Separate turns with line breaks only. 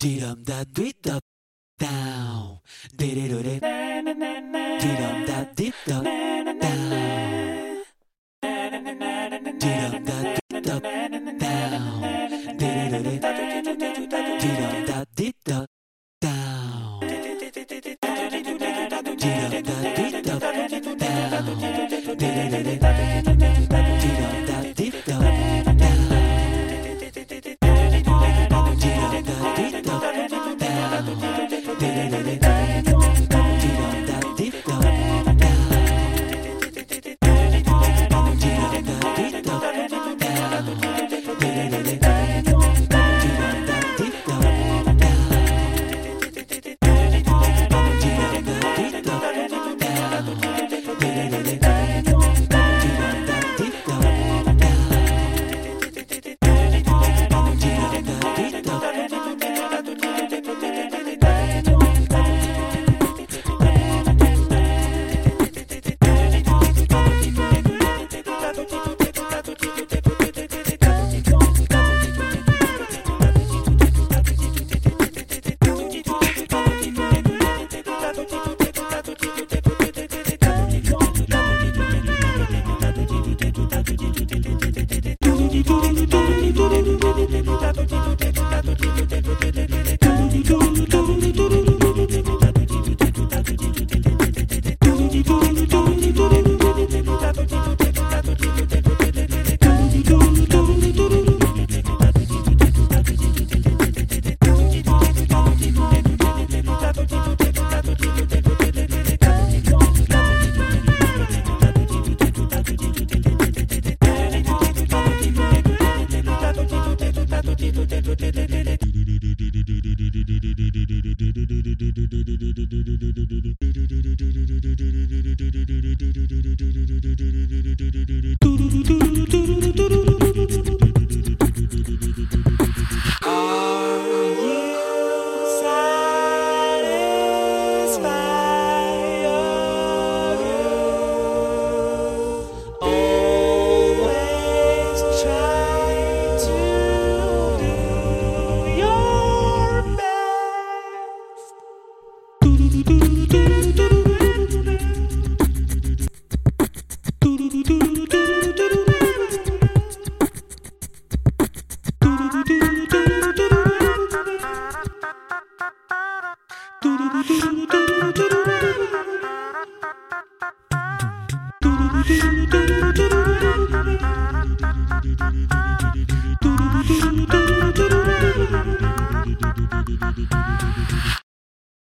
Dum da dweet da down. Diddy Didum da dip da down. Didum da dip da down. Didum da dip da down. Didum da dip da down.
do do